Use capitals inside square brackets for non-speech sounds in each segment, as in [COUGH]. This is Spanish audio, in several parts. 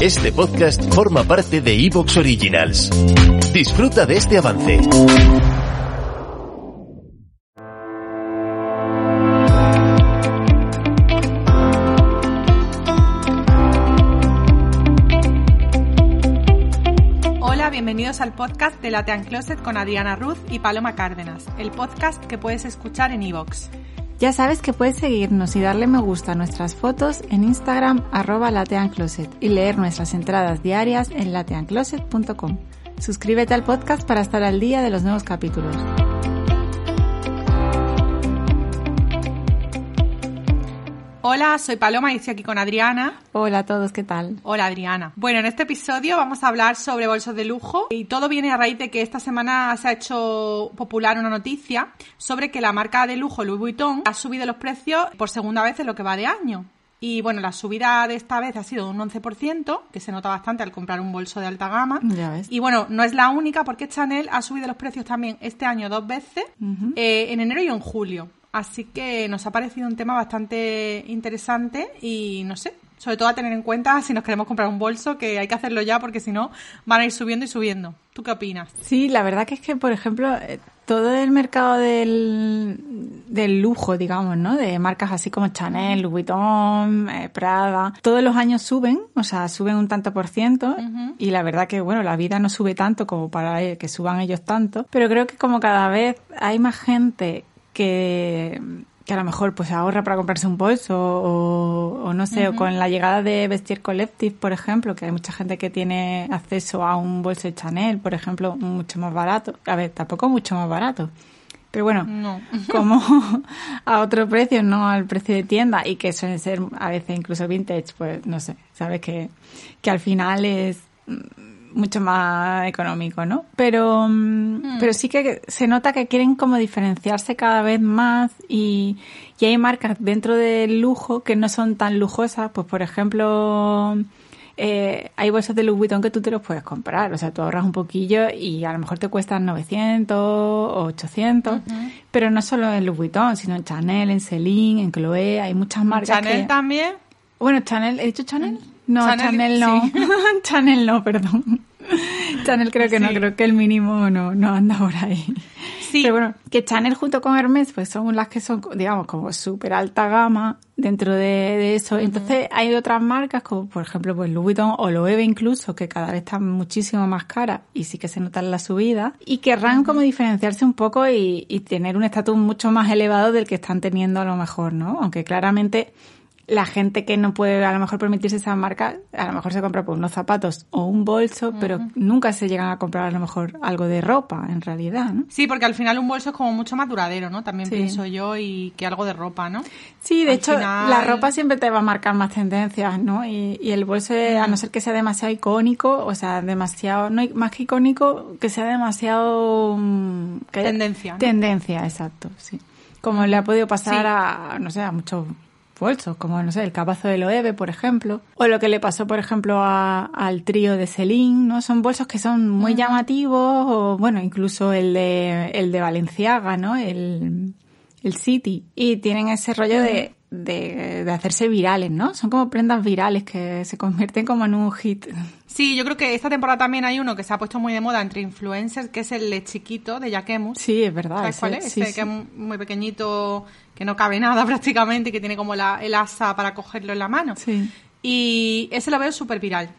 Este podcast forma parte de Evox Originals. Disfruta de este avance. Hola, bienvenidos al podcast de Latean Closet con Adriana Ruz y Paloma Cárdenas, el podcast que puedes escuchar en iVoox. Ya sabes que puedes seguirnos y darle me gusta a nuestras fotos en Instagram arroba lateancloset y leer nuestras entradas diarias en lateancloset.com. Suscríbete al podcast para estar al día de los nuevos capítulos. Hola, soy Paloma y estoy aquí con Adriana. Hola a todos, ¿qué tal? Hola Adriana. Bueno, en este episodio vamos a hablar sobre bolsos de lujo y todo viene a raíz de que esta semana se ha hecho popular una noticia sobre que la marca de lujo Louis Vuitton ha subido los precios por segunda vez en lo que va de año. Y bueno, la subida de esta vez ha sido de un 11%, que se nota bastante al comprar un bolso de alta gama. Ya ves. Y bueno, no es la única porque Chanel ha subido los precios también este año dos veces, eh, en enero y en julio. Así que nos ha parecido un tema bastante interesante y no sé, sobre todo a tener en cuenta si nos queremos comprar un bolso, que hay que hacerlo ya porque si no van a ir subiendo y subiendo. ¿Tú qué opinas? Sí, la verdad que es que, por ejemplo, eh, todo el mercado del, del lujo, digamos, ¿no? De marcas así como Chanel, Louis Vuitton, eh, Prada, todos los años suben, o sea, suben un tanto por ciento y la verdad que, bueno, la vida no sube tanto como para eh, que suban ellos tanto, pero creo que como cada vez hay más gente que, que a lo mejor pues ahorra para comprarse un bolso o, o no sé, o con la llegada de Vestir Collective, por ejemplo, que hay mucha gente que tiene acceso a un bolso de Chanel, por ejemplo, mucho más barato. A ver, tampoco mucho más barato. Pero bueno, No. [LAUGHS] como a otro precio, no al precio de tienda y que suelen ser a veces incluso vintage, pues no sé, sabes que, que al final es mucho más económico, ¿no? Pero, mm, pero sí que se nota que quieren como diferenciarse cada vez más y, y hay marcas dentro del lujo que no son tan lujosas, pues por ejemplo... eh, hay bolsos de Louis Vuitton que tú te los puedes comprar, o sea, tú ahorras un poquillo y a lo mejor te cuestan 900 o 800, pero no solo en Louis Vuitton, sino en Chanel, en Celine, en Chloé, hay muchas marcas Chanel que... también. Bueno, Chanel, ¿he dicho Chanel? No, Chanel, Chanel, no. sí. [LAUGHS] Chanel no, perdón. Chanel creo que no, creo que el mínimo no, no anda por ahí. Sí. Pero bueno, que Chanel junto con Hermes pues son las que son, digamos, como súper alta gama dentro de, de eso. Entonces hay otras marcas como por ejemplo pues Louis Vuitton o Loewe incluso que cada vez están muchísimo más caras y sí que se nota en la subida y querrán como diferenciarse un poco y, y tener un estatus mucho más elevado del que están teniendo a lo mejor, ¿no? Aunque claramente la gente que no puede a lo mejor permitirse esa marca, a lo mejor se compra pues, unos zapatos o un bolso, pero nunca se llegan a comprar a lo mejor algo de ropa en realidad, ¿no? Sí, porque al final un bolso es como mucho más duradero, ¿no? También Sí. pienso yo y que algo de ropa, ¿no? Sí, de Al hecho, final- la ropa siempre te va a marcar más tendencias, ¿no? Y, y el bolso, a no ser que sea demasiado icónico, o sea, demasiado, no más que icónico, que sea demasiado... mm, que- Tendencia, ¿no? Tendencia, exacto, sí. Como le ha podido pasar a, no sé, a muchos bolsos, como, no sé, el capazo de Loewe, por ejemplo, o lo que le pasó, por ejemplo, a- al trío de Celine, ¿no? Son bolsos que son muy llamativos, o bueno, incluso el de, el de Valenciaga, ¿no? El, el City. Y tienen ese rollo de, de, de hacerse virales, ¿no? Son como prendas virales que se convierten como en un hit. Sí, yo creo que esta temporada también hay uno que se ha puesto muy de moda entre influencers, que es el chiquito de Jacquemus. Sí, es verdad. ¿Sabes ese- cuál es? sí, Este sí. que es muy pequeñito, que no cabe nada [LAUGHS] prácticamente, y que tiene como la, el asa para cogerlo en la mano. Sí. Y ese lo veo súper viral.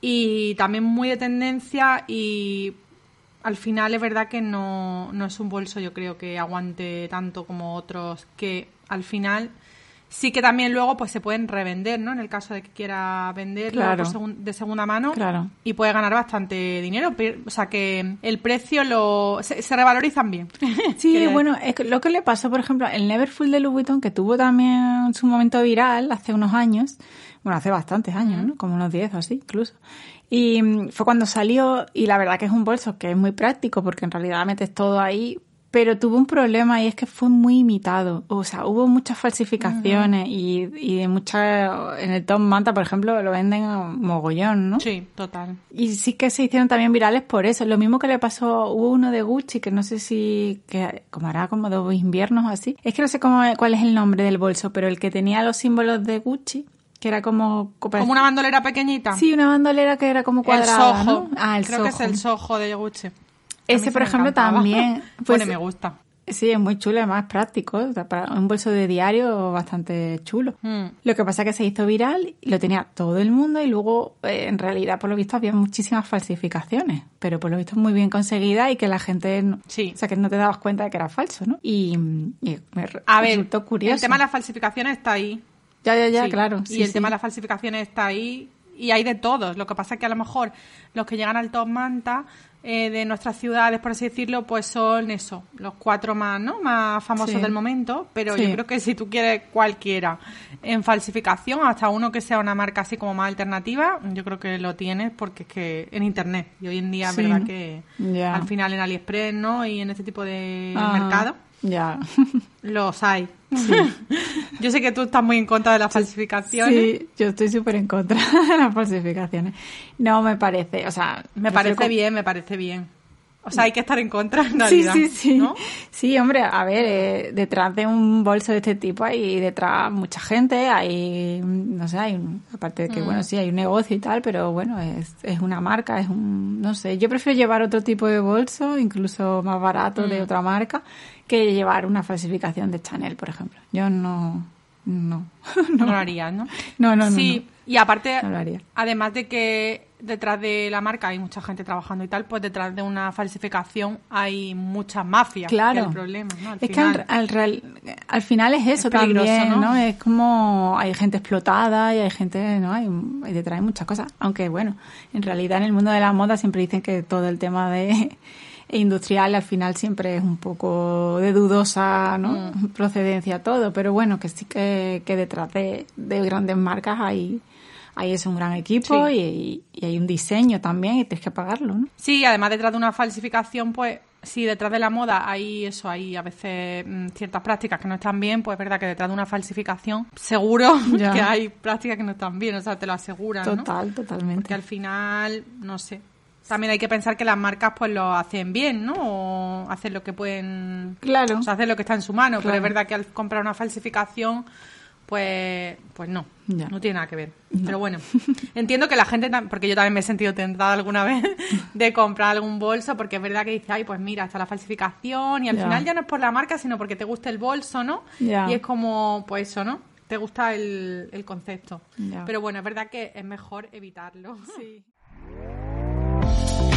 Y también muy de tendencia y al final es verdad que no, no es un bolso yo creo que aguante tanto como otros que al final sí que también luego pues se pueden revender, ¿no? En el caso de que quiera venderlo Claro. segun- de segunda mano Claro. y puede ganar bastante dinero. O sea que el precio lo se, se revalorizan bien. [LAUGHS] Sí, [LAUGHS] bueno, es que lo que le pasó, por ejemplo, el Neverfull de Louis Vuitton, que tuvo también su momento viral hace unos años, bueno, hace bastantes años, ¿no? Como unos 10 o así, incluso. Y mm, fue cuando salió, y la verdad que es un bolso que es muy práctico, porque en realidad metes todo ahí, pero tuvo un problema y es que fue muy imitado. O sea, hubo muchas falsificaciones y, y de muchas, en el Tom Manta, por ejemplo, lo venden a mogollón, ¿no? Sí, total. Y sí que se hicieron también virales por eso. Lo mismo que le pasó, hubo uno de Gucci, que no sé si, que como hará como dos inviernos o así. Es que no sé cómo, cuál es el nombre del bolso, pero el que tenía los símbolos de Gucci, que era como... Como una bandolera pequeñita. Sí, una bandolera que era como cuadrada, el sojo. ¿no? Ah, el Creo que es el sojo de Gucci. Ese, por ejemplo, encantaba. también. [LAUGHS] Pues, Pues, me gusta. Sí, es muy chulo, además práctico. o sea, Para un bolso de diario bastante chulo. Mm. Lo que pasa es que se hizo viral, y lo tenía todo el mundo y luego, eh, en realidad, por lo visto, había muchísimas falsificaciones, pero por lo visto muy bien conseguidas y que la gente, no- Sí. o sea, que no te dabas cuenta de que era falso, ¿no? Y, y me A ver, resultó curioso. el tema de las falsificaciones está ahí. Ya, ya, ya, Sí. claro. y sí, el sí. tema de las falsificaciones está ahí y hay de todos. Lo que pasa es que a lo mejor los que llegan al top manta eh, de nuestras ciudades, por así decirlo, pues son eso, los cuatro más, ¿no? Más famosos Sí. del momento. Pero Sí. yo creo que si tú quieres cualquiera en falsificación, hasta uno que sea una marca así como más alternativa, yo creo que lo tienes porque es que en internet. Y hoy en día Sí, es verdad que al final en AliExpress, ¿no? Y en este tipo de Ah, mercado. Ya. [LAUGHS] Los hay. [LAUGHS] Yo sé que tú estás muy en contra de las falsificaciones. Sí, yo estoy súper en contra [LAUGHS] de las falsificaciones. No me parece, o sea... Me parece bien, me parece bien. O sea, hay que estar en contra en Sí, realidad. sí, sí. ¿no? Sí, hombre, a ver, eh, detrás de un bolso de este tipo hay detrás mucha gente, hay, no sé, hay, un- aparte de que, Mm. bueno, sí, hay un negocio y tal, pero bueno, es, es una marca, es un, no sé, yo prefiero llevar otro tipo de bolso, incluso más barato Mm. de otra marca, que llevar una falsificación de Chanel, por ejemplo. Yo no, no. [LAUGHS] No, lo harías, ¿no? No, no, no, Sí, y aparte, No además de que detrás de la marca hay mucha gente trabajando y tal, pues detrás de una falsificación hay muchas mafias. Claro. Que el problema, ¿no? Al es que final. al, al real- al final es eso Es peligroso, también, ¿no? ¿no? Es como hay gente explotada y hay gente, ¿no? Hay, hay detrás hay muchas cosas. Aunque bueno, en realidad en el mundo de la moda siempre dicen que todo el tema de [LAUGHS] industrial al final siempre es un poco de dudosa, ¿no? Mm. Procedencia todo, pero bueno, que sí que, que detrás de, de grandes marcas hay, hay es un gran equipo Sí. y, y hay un diseño también y tienes que pagarlo, ¿no? Sí, además detrás de una falsificación, pues si detrás de la moda hay eso, hay a veces mm, ciertas prácticas que no están bien, pues es verdad que detrás de una falsificación seguro [LAUGHS] Ya. que hay prácticas que no están bien, o sea, te lo aseguran, ¿no? Total, totalmente. Porque al final, no sé. También hay que pensar que las marcas pues lo hacen bien, ¿no? O hacen lo que pueden... Claro. O sea, hacen lo que está en su mano. Pero es verdad que al comprar una falsificación, pues pues no. Ya. No tiene nada que ver. Pero bueno, entiendo que la gente... Porque yo también me he sentido tentada alguna vez [LAUGHS] de comprar algún bolso porque es verdad que dice, ay, pues mira, está la falsificación y al Ya. final ya no es por la marca, sino porque te gusta el bolso, ¿no? Ya. Y es como, pues eso, ¿no? Te gusta el, el concepto. Ya. Pero bueno, es verdad que es mejor evitarlo. Sí.